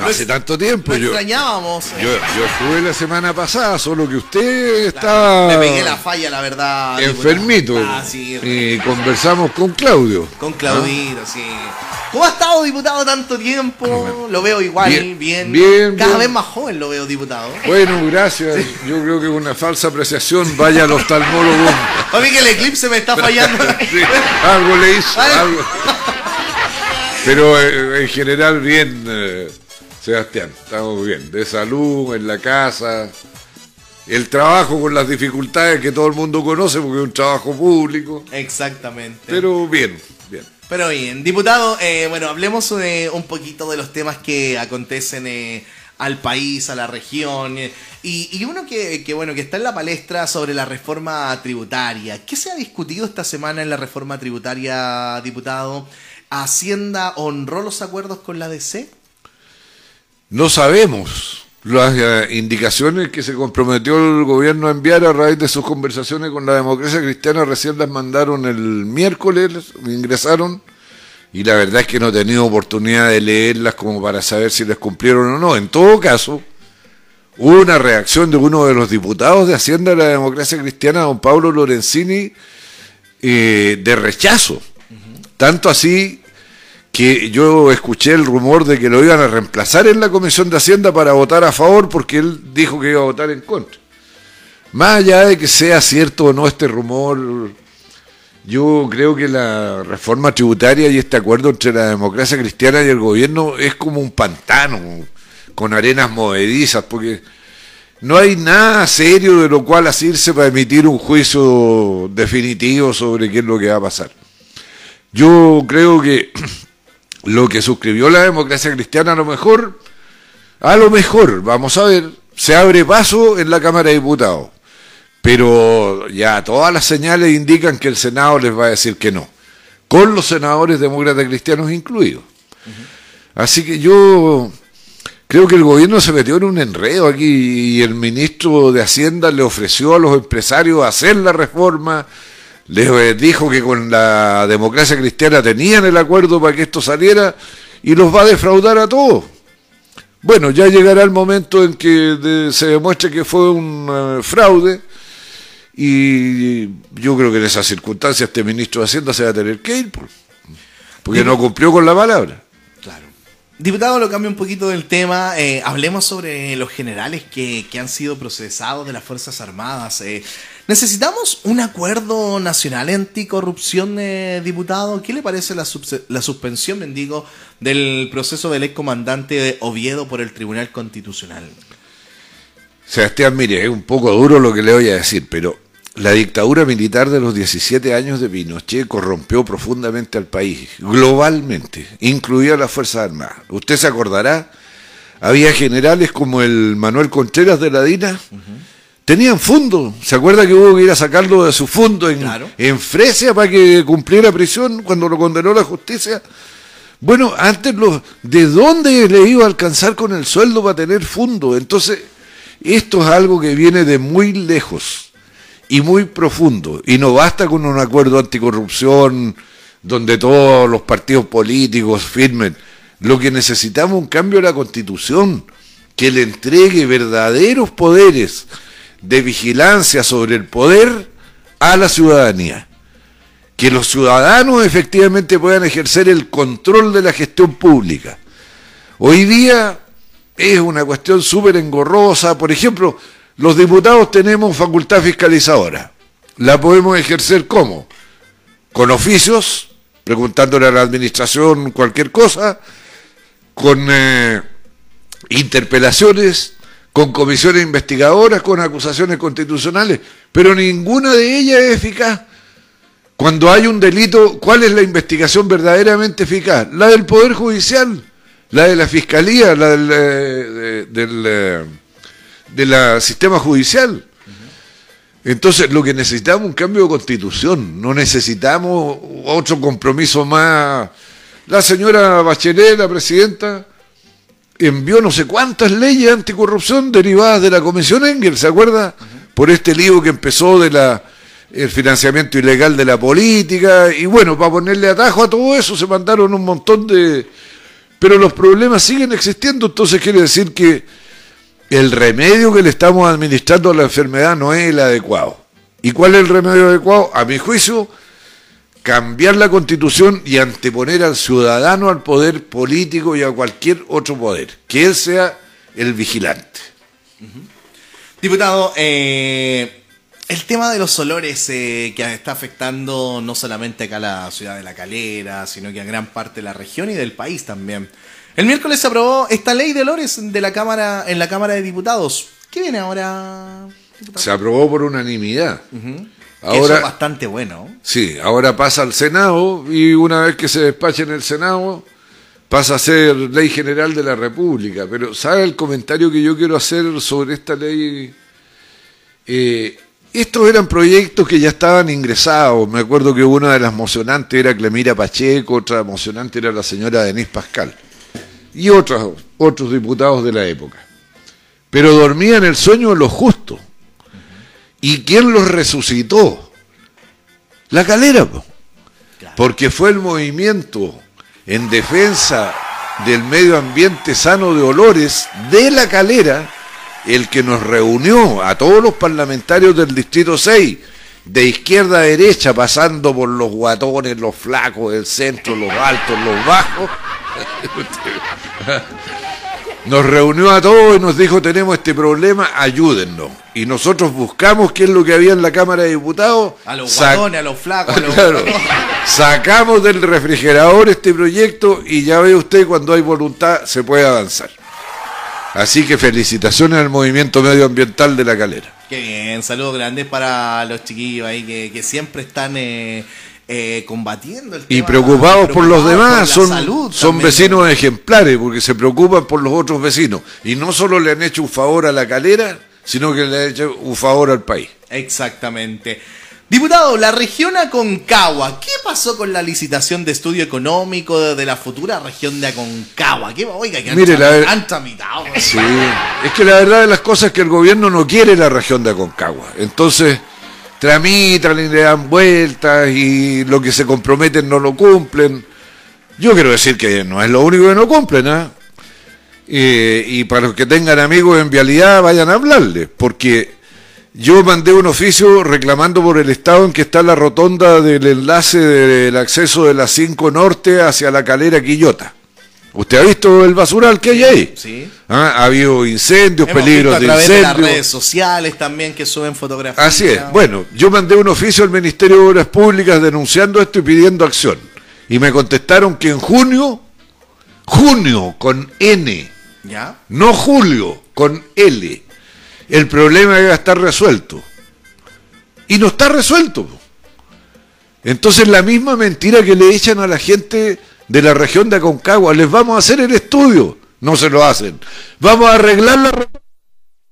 No hace tanto tiempo. Lo yo, extrañábamos. yo, yo estuve la semana pasada, solo que usted estaba Me pegué la falla, la verdad. enfermito. Ah, sí, y conversamos con Claudio. Con Claudito, sí. ¿Cómo ha estado, diputado, tanto tiempo? Lo veo igual, Bien, bien. bien, Cada bien. vez más joven lo veo, diputado. Bueno, gracias. Yo creo que es una falsa apreciación. Vaya al oftalmólogo. A mí que el eclipse me está fallando. Sí, algo le hizo. Algo. Pero eh, en general bien, eh, Sebastián. Estamos bien. De salud, en la casa. El trabajo con las dificultades que todo el mundo conoce porque es un trabajo público. Exactamente. Pero bien, bien. Pero bien, diputado, eh, bueno, hablemos eh, un poquito de los temas que acontecen eh, al país, a la región. eh, y, y uno que, que, bueno, que está en la palestra sobre la reforma tributaria. ¿Qué se ha discutido esta semana en la reforma tributaria, diputado? ¿Hacienda honró los acuerdos con la DC? No sabemos las eh, indicaciones que se comprometió el gobierno a enviar a raíz de sus conversaciones con la democracia cristiana recién las mandaron el miércoles, ingresaron y la verdad es que no he tenido oportunidad de leerlas como para saber si les cumplieron o no. En todo caso, hubo una reacción de uno de los diputados de Hacienda de la democracia cristiana, don Pablo Lorenzini, eh, de rechazo. Tanto así que yo escuché el rumor de que lo iban a reemplazar en la Comisión de Hacienda para votar a favor porque él dijo que iba a votar en contra. Más allá de que sea cierto o no este rumor, yo creo que la reforma tributaria y este acuerdo entre la democracia cristiana y el gobierno es como un pantano con arenas movedizas porque no hay nada serio de lo cual asirse para emitir un juicio definitivo sobre qué es lo que va a pasar. Yo creo que lo que suscribió la democracia cristiana a lo mejor, a lo mejor, vamos a ver, se abre paso en la Cámara de Diputados. Pero ya todas las señales indican que el Senado les va a decir que no, con los senadores demócratas cristianos incluidos. Así que yo creo que el gobierno se metió en un enredo aquí y el ministro de Hacienda le ofreció a los empresarios hacer la reforma, les eh, dijo que con la democracia cristiana tenían el acuerdo para que esto saliera y los va a defraudar a todos. Bueno, ya llegará el momento en que de- se demuestre que fue un eh, fraude y yo creo que en esas circunstancias este ministro de Hacienda se va a tener que ir, pues, porque no cumplió con la palabra. Claro. Diputado, lo cambio un poquito del tema. eh, hablemos sobre los generales que, que han sido procesados de las Fuerzas Armadas. eh. ¿Necesitamos un acuerdo nacional anticorrupción, eh, diputado? ¿Qué le parece la, la suspensión, bendigo, del proceso del excomandante de Oviedo por el Tribunal Constitucional? Sebastián, mire, es un poco duro lo que le voy a decir, pero la dictadura militar de los 17 años de Pinochet corrompió profundamente al país, globalmente, incluida las Fuerzas Armadas. Usted se acordará, había generales como el Manuel Contreras de la DINA, tenían fondo. ¿Se acuerda que hubo que ir a sacarlo de su fondo en, Claro. en Fresia para que cumpliera prisión cuando lo condenó la justicia? Bueno, antes los, ¿de dónde le iba a alcanzar con el sueldo para tener fondo? Entonces, esto es algo que viene de muy lejos y muy profundo. Y no basta con un acuerdo anticorrupción donde todos los partidos políticos firmen. Lo que necesitamos es un cambio de la constitución que le entregue verdaderos poderes de vigilancia sobre el poder a la ciudadanía que los ciudadanos efectivamente puedan ejercer el control de la gestión pública. Hoy día es una cuestión súper engorrosa. Por ejemplo, los diputados tenemos facultad fiscalizadora. ¿La podemos ejercer cómo? Con oficios, preguntándole a la administración cualquier cosa, con eh, interpelaciones, con comisiones investigadoras, con acusaciones constitucionales, pero ninguna de ellas es eficaz. Cuando hay un delito, ¿cuál es la investigación verdaderamente eficaz? La del Poder Judicial, la de la Fiscalía, la del, eh, de- del eh, sistema judicial. Entonces, lo que necesitamos es un cambio de constitución, no necesitamos otro compromiso más. La señora Bachelet, la presidenta, envió no sé cuántas leyes anticorrupción derivadas de la Comisión Engel, ¿se acuerda? Por este lío que empezó de la el financiamiento ilegal de la política y bueno, para ponerle atajo a todo eso se mandaron un montón de Pero los problemas siguen existiendo, entonces quiere decir que el remedio que le estamos administrando a la enfermedad no es el adecuado. ¿Y cuál es el remedio adecuado? A mi juicio, cambiar la constitución y anteponer al ciudadano al poder político y a cualquier otro poder, que él sea el vigilante. Diputado, eh, el tema de los olores eh, que está afectando no solamente acá a la ciudad de La Calera, sino que a gran parte de la región y del país también. El miércoles se aprobó esta ley de olores de la Cámara, en la Cámara de Diputados. ¿Qué viene ahora? Se aprobó por unanimidad. Ahora, Eso es bastante bueno. Sí, ahora pasa al Senado y una vez que se despache en el Senado pasa a ser ley general de la República. Pero ¿sabe el comentario que yo quiero hacer sobre esta ley? Eh, estos eran proyectos que ya estaban ingresados. Me acuerdo que una de las mocionantes era Clemira Pacheco, otra mocionante era la señora Denise Pascal y otros, otros diputados de la época. Pero dormían el sueño de los justos. ¿Y quién los resucitó? La calera, porque fue el movimiento en defensa del medio ambiente sano de olores de la calera el que nos reunió a todos los parlamentarios del Distrito 6, de izquierda a derecha, pasando por los guatones, los flacos, el centro, los altos, los bajos. Nos reunió a todos y nos dijo, tenemos este problema, ayúdennos. Y nosotros buscamos qué es lo que había en la Cámara de Diputados. A los guatones, a los flacos. A los... Sacamos del refrigerador este proyecto y ya ve usted, cuando hay voluntad se puede avanzar. Así que felicitaciones al movimiento medioambiental de la calera. Qué bien, saludos grandes para los chiquillos ahí que, siempre están eh, eh, combatiendo el tema, Y preocupados por los demás, son, son vecinos ejemplares porque se preocupan por los otros vecinos. Y no solo le han hecho un favor a la calera, sino que le han hecho un favor al país. Exactamente. Diputado, la región Aconcagua, ¿qué pasó con la licitación de estudio económico de, la futura región de Aconcagua? ¿Qué, oiga, que Mire, han, tramitado. Sí, es que la verdad de las cosas es que el gobierno no quiere la región de Aconcagua. Entonces, tramitan y le dan vueltas y lo que se comprometen no lo cumplen. Yo quiero decir que no es lo único que no cumplen, ¿ah? y para los que tengan amigos en vialidad, vayan a hablarles, porque yo mandé un oficio reclamando por el estado en que está la rotonda del enlace del acceso de la 5 Norte hacia la calera Quillota. ¿Usted ha visto el basural que hay ahí? Sí. ¿Ah? Ha habido incendios, peligros de incendios. De las redes sociales también que suben fotografías. Así es. Bueno, yo mandé un oficio al Ministerio de Obras Públicas denunciando esto y pidiendo acción. Y me contestaron que en junio, junio con N, ¿Ya? no julio con L, el problema iba a estar resuelto. Y no está resuelto. Entonces la misma mentira que le echan a la gente de la región de Aconcagua, les vamos a hacer el estudio, no se lo hacen. Vamos a arreglar la...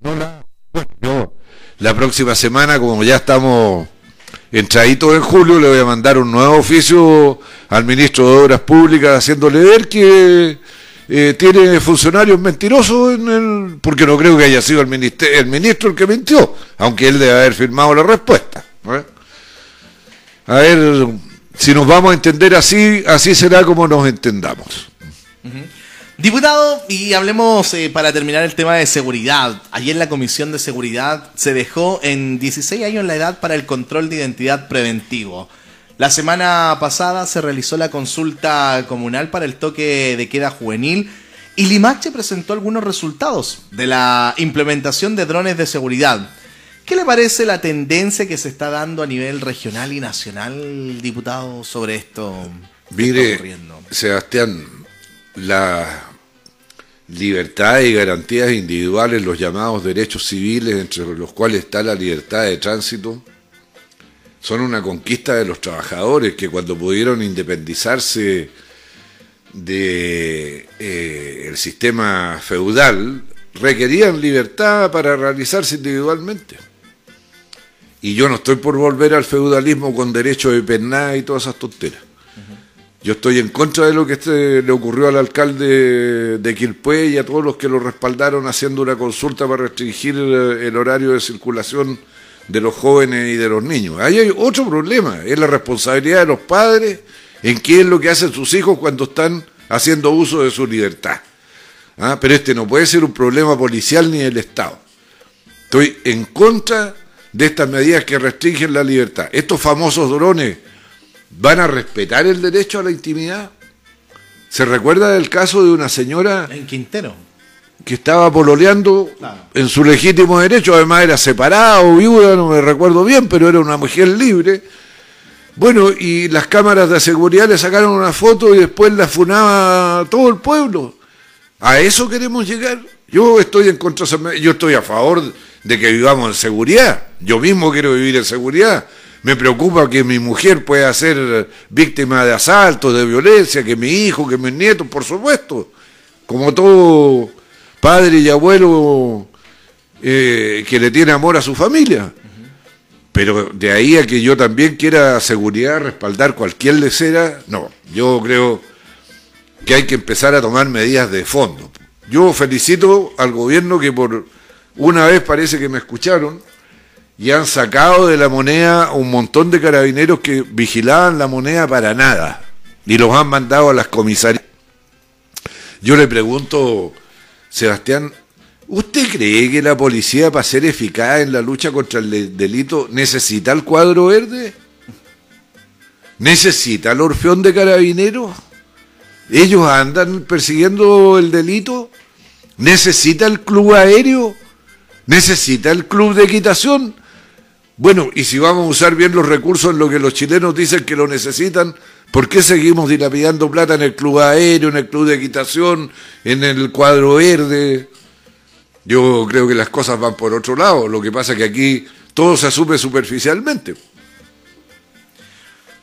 No, la... Bueno, la próxima semana, como ya estamos entraditos en julio, le voy a mandar un nuevo oficio al ministro de Obras Públicas haciéndole ver que eh, tiene funcionarios mentirosos en el, porque no creo que haya sido el, el ministro el que mintió, aunque él debe haber firmado la respuesta. A ver, si nos vamos a entender así, así será como nos entendamos. Diputado, y hablemos eh, para terminar el tema de seguridad. Ayer la Comisión de Seguridad se dejó en 16 años la edad para el control de identidad preventivo. La semana pasada se realizó la consulta comunal para el toque de queda juvenil y Limache presentó algunos resultados de la implementación de drones de seguridad. ¿Qué le parece la tendencia que se está dando a nivel regional y nacional, diputado, sobre esto? Mire, Sebastián, la libertad y garantías individuales, los llamados derechos civiles, entre los cuales está la libertad de tránsito, son una conquista de los trabajadores que cuando pudieron independizarse del de, eh, sistema feudal requerían libertad para realizarse individualmente. Y yo no estoy por volver al feudalismo con derecho de pernada y todas esas tonteras. Yo estoy en contra de lo que este le ocurrió al alcalde de Quilpué y a todos los que lo respaldaron haciendo una consulta para restringir el horario de circulación de los jóvenes y de los niños. Ahí hay otro problema, es la responsabilidad de los padres en qué es lo que hacen sus hijos cuando están haciendo uso de su libertad. ¿Ah? Pero este no puede ser un problema policial ni del Estado. Estoy en contra de estas medidas que restringen la libertad. Estos famosos drones van a respetar el derecho a la intimidad. ¿Se recuerda del caso de una señora En Quintero. que estaba pololeando Claro. en su legítimo derecho? Además era separada o viuda, no me recuerdo bien, pero era una mujer libre. Bueno, y las cámaras de seguridad le sacaron una foto y después la funaba todo el pueblo. ¿A eso queremos llegar? Yo estoy en contra, yo estoy a favor de que vivamos en seguridad. Yo mismo quiero vivir en seguridad. Me preocupa que mi mujer pueda ser víctima de asaltos, de violencia, que mi hijo, que mis nietos, por supuesto. Como todo padre y abuelo eh, que le tiene amor a su familia. Pero de ahí a que yo también quiera seguridad, respaldar cualquier lecera, no. Yo creo que hay que empezar a tomar medidas de fondo. Yo felicito al gobierno que por una vez parece que me escucharon y han sacado de la moneda un montón de carabineros que vigilaban la moneda para nada y los han mandado a las comisarías. Yo le pregunto, Sebastián, ¿usted cree que la policía para ser eficaz en la lucha contra el de- delito necesita el cuadro verde? ¿Necesita el orfeón de carabineros? ¿Ellos andan persiguiendo el delito? ¿Necesita el club aéreo? ¿Necesita el club de equitación? Bueno, y si vamos a usar bien los recursos en lo que los chilenos dicen que lo necesitan, ¿por qué seguimos dilapidando plata en el club aéreo, en el club de equitación, en el cuadro verde? Yo creo que las cosas van por otro lado. Lo que pasa es que aquí todo se asume superficialmente.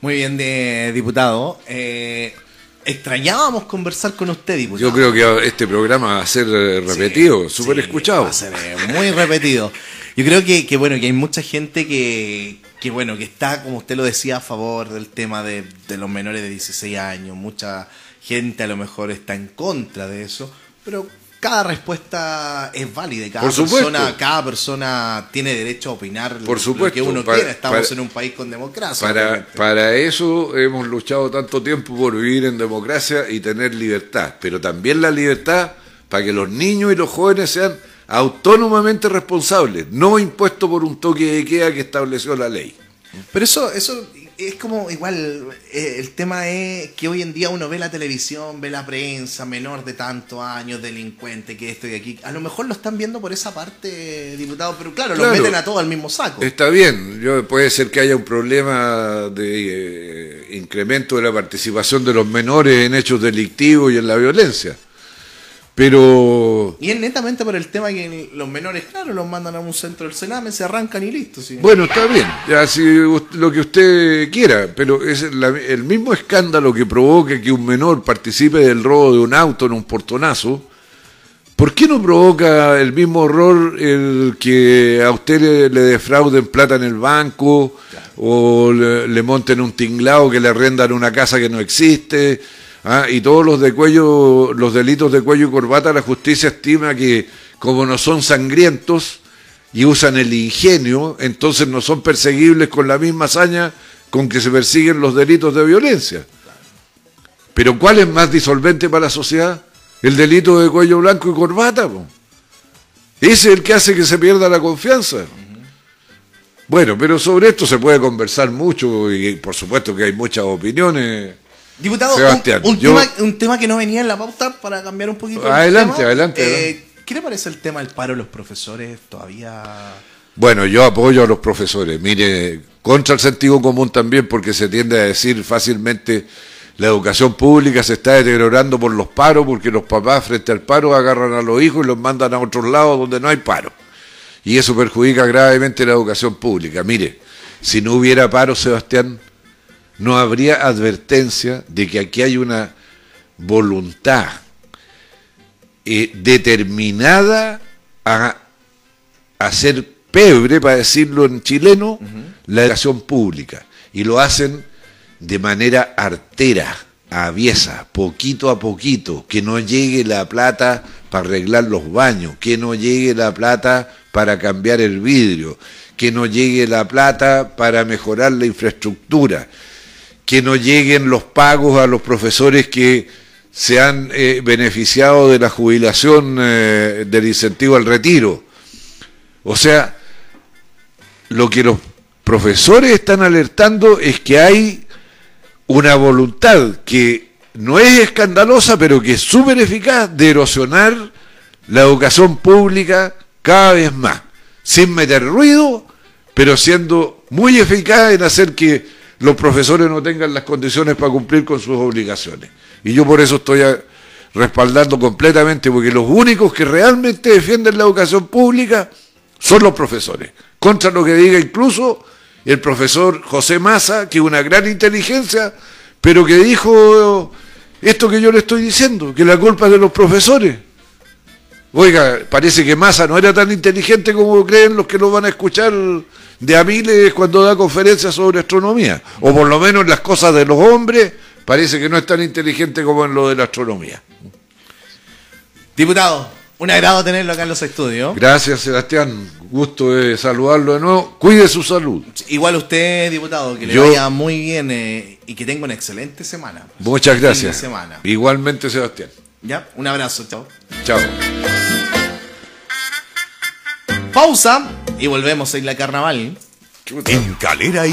Muy bien, de, diputado. Eh, extrañábamos conversar con usted, diputado. Yo creo que este programa va a ser eh, repetido, súper sí, escuchado. Va a ser eh, muy repetido. Yo creo que, que, bueno, que hay mucha gente que, que bueno, que está, como usted lo decía, a favor del tema de, de los menores de 16 años. Mucha gente a lo mejor está en contra de eso, pero cada respuesta es válida. y Cada Por persona, cada persona tiene derecho a opinar Por lo supuesto, que uno para- quiera. Estamos para- en un país con democracia. Para, obviamente. para eso hemos luchado tanto tiempo por vivir en democracia y tener libertad, pero también la libertad para que los niños y los jóvenes sean autónomamente responsables, no impuestos por un toque de queda que estableció la ley. Pero eso, eso es como igual, eh, el tema es que hoy en día uno ve la televisión, ve la prensa, menor de tantos años, delincuente, que esto y aquí. A lo mejor lo están viendo por esa parte, diputado, pero claro, Claro. los meten a todos al mismo saco. Está bien, yo, puede ser que haya un problema de eh, incremento de la participación de los menores en hechos delictivos y en la violencia, pero Y es netamente por el tema que los menores, claro, los mandan a un centro del Sename, se arrancan y listo. sí. Bueno, está bien, ya si lo que usted quiera, pero es la- el mismo escándalo que provoca que un menor participe del robo de un auto en un portonazo, ¿por qué no provoca el mismo horror el que a usted le, le defrauden plata en el banco o le, le monten un tinglado que le arrendan una casa que no existe? ¿Ah? Y todos los de cuello, los delitos de cuello y corbata, la justicia estima que como no son sangrientos, y usan el ingenio, entonces no son perseguibles con la misma hazaña con que se persiguen los delitos de violencia. Pero ¿cuál es más disolvente para la sociedad? El delito de cuello blanco y corbata. Ese es el que hace que se pierda la confianza. Bueno, pero sobre esto se puede conversar mucho y por supuesto que hay muchas opiniones. Diputado, un- Sebastián, un, yo- tema, un tema que no venía en la pauta para cambiar un poquito. el Adelante, tema. adelante, Eh, adelante. ¿Qué le parece el tema del paro de los profesores? Todavía. Bueno, yo apoyo a los profesores. Mire, contra el sentido común también, porque se tiende a decir fácilmente la educación pública se está deteriorando por los paros, porque los papás frente al paro agarran a los hijos y los mandan a otros lados donde no hay paro. Y eso perjudica gravemente la educación pública. Mire, si no hubiera paro, Sebastián, no habría advertencia de que aquí hay una voluntad eh, determinada a hacer pebre, para decirlo en chileno, la educación pública. Y lo hacen de manera artera, aviesa, poquito a poquito, que no llegue la plata para arreglar los baños, que no llegue la plata para cambiar el vidrio, que no llegue la plata para mejorar la infraestructura, que no lleguen los pagos a los profesores que se han eh, beneficiado de la jubilación eh, del incentivo al retiro. O sea, lo que los profesores están alertando es que hay una voluntad que no es escandalosa, pero que es súper eficaz de erosionar la educación pública cada vez más, sin meter ruido, pero siendo muy eficaz en hacer que los profesores no tengan las condiciones para cumplir con sus obligaciones. Y yo por eso estoy respaldando completamente, porque los únicos que realmente defienden la educación pública son los profesores, contra lo que diga incluso el profesor José Massa, que es una gran inteligencia, pero que dijo esto que yo le estoy diciendo, que la culpa es de los profesores. Oiga, parece que Massa no era tan inteligente como creen los que lo van a escuchar de a miles cuando da conferencias sobre astronomía. O por lo menos las cosas de los hombres parece que no es tan inteligente como en lo de la astronomía. Diputado, un agrado tenerlo acá en los estudios. Gracias, Sebastián. Gusto de saludarlo de nuevo. Cuide su salud. Igual usted, diputado, que le vaya muy bien eh, y que tenga una excelente semana. Muchas gracias. Igualmente, Sebastián. Ya, un abrazo, chao. Chao. Pausa y volvemos a la Carnaval. En Calera